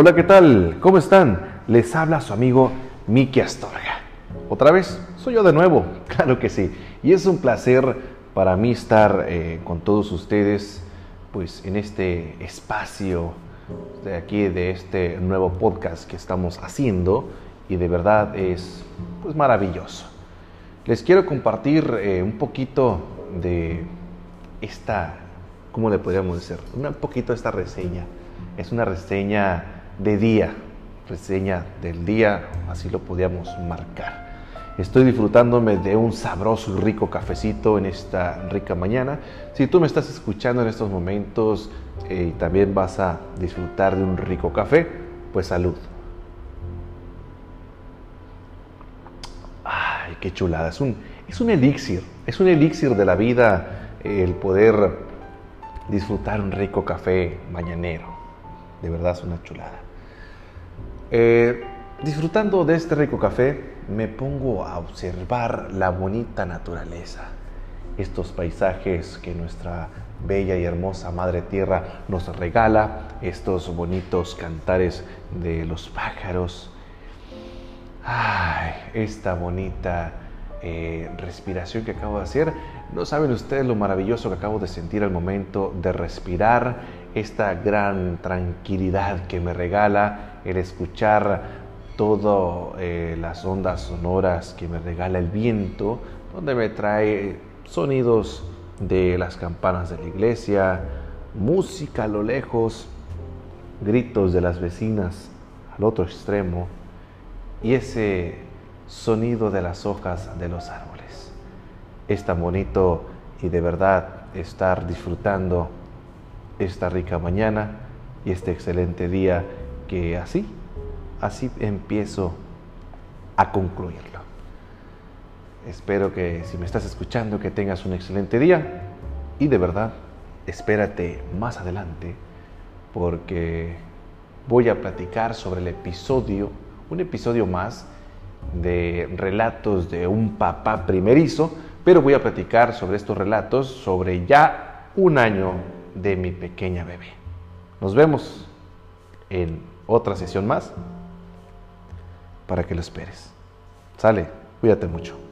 Hola, ¿qué tal? ¿Cómo están? Les habla su amigo Miki Astorga. ¿Otra vez? Soy yo de nuevo, claro que sí. Y es un placer para mí estar eh, con todos ustedes, pues en este espacio de aquí, de este nuevo podcast que estamos haciendo. Y de verdad es pues maravilloso. Les quiero compartir eh, un poquito de esta, ¿cómo le podríamos decir? Un poquito de esta reseña. Es una reseña de día, reseña del día, así lo podíamos marcar. Estoy disfrutándome de un sabroso y rico cafecito en esta rica mañana. Si tú me estás escuchando en estos momentos eh, y también vas a disfrutar de un rico café, pues salud. Ay, qué chulada. Es un, es un elixir, es un elixir de la vida el poder disfrutar un rico café mañanero. De verdad es una chulada. Eh, disfrutando de este rico café, me pongo a observar la bonita naturaleza, estos paisajes que nuestra bella y hermosa Madre Tierra nos regala, estos bonitos cantares de los pájaros, Ay, esta bonita eh, respiración que acabo de hacer. No saben ustedes lo maravilloso que acabo de sentir al momento de respirar, esta gran tranquilidad que me regala el escuchar todas eh, las ondas sonoras que me regala el viento, donde me trae sonidos de las campanas de la iglesia, música a lo lejos, gritos de las vecinas al otro extremo y ese sonido de las hojas de los árboles. Es tan bonito y de verdad estar disfrutando esta rica mañana y este excelente día que así, así empiezo a concluirlo. Espero que si me estás escuchando que tengas un excelente día y de verdad espérate más adelante porque voy a platicar sobre el episodio un episodio más de relatos de un papá primerizo, pero voy a platicar sobre estos relatos sobre ya un año de mi pequeña bebé. Nos vemos en otra sesión más para que lo esperes. Sale, cuídate mucho.